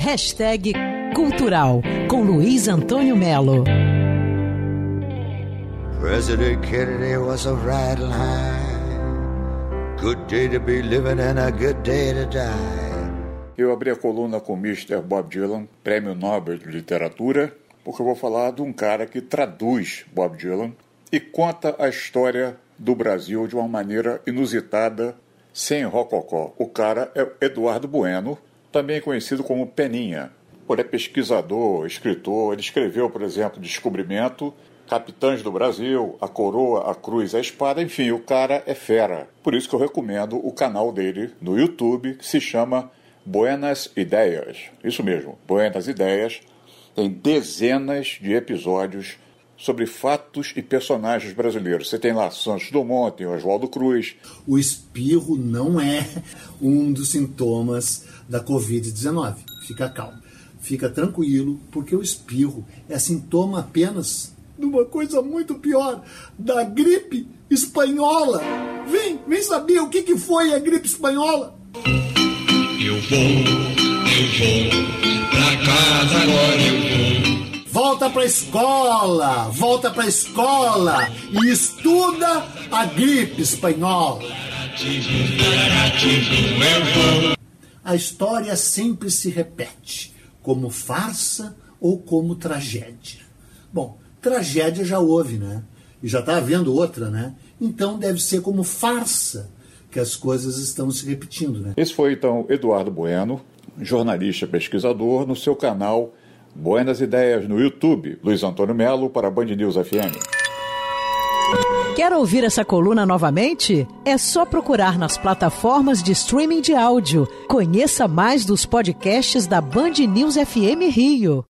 Hashtag Cultural com Luiz Antônio Melo. President Kennedy was a riding high. Good day to be living and a good day to die. Eu abri a coluna com Mr. Bob Dylan, Prêmio Nobel de Literatura, porque eu vou falar de um cara que traduz Bob Dylan e conta a história do Brasil de uma maneira inusitada, sem rococó. O cara é Eduardo Bueno, também conhecido como Peninha. Ele é pesquisador, escritor, ele escreveu, por exemplo, Descobrimento, Capitães do Brasil, A Coroa, A Cruz, A Espada, enfim, o cara é fera. Por isso que eu recomendo o canal dele no YouTube, que se chama Buenas Ideias. Isso mesmo, Buenas Ideias. Tem dezenas de episódios sobre fatos e personagens brasileiros. Você tem lá Santos Dumont, tem Oswaldo Cruz. O espirro não é um dos sintomas da Covid-19. Fica calmo, fica tranquilo, porque o espirro é sintoma apenas de uma coisa muito pior, da gripe espanhola. Vem, vem saber o que, que foi a gripe espanhola. Eu vou, eu vou pra casa agora eu Volta pra escola, volta pra escola e estuda a gripe espanhola. A história sempre se repete, como farsa ou como tragédia. Bom, tragédia já houve, né? E já está havendo outra, né? Então deve ser como farsa que as coisas estão se repetindo, né? Esse foi então Eduardo Bueno, jornalista pesquisador, no seu canal Buenas Ideias no YouTube. Luiz Antônio Melo para Band News FM. Quer ouvir essa coluna novamente? É só procurar nas plataformas de streaming de áudio. Conheça mais dos podcasts da Band News FM Rio.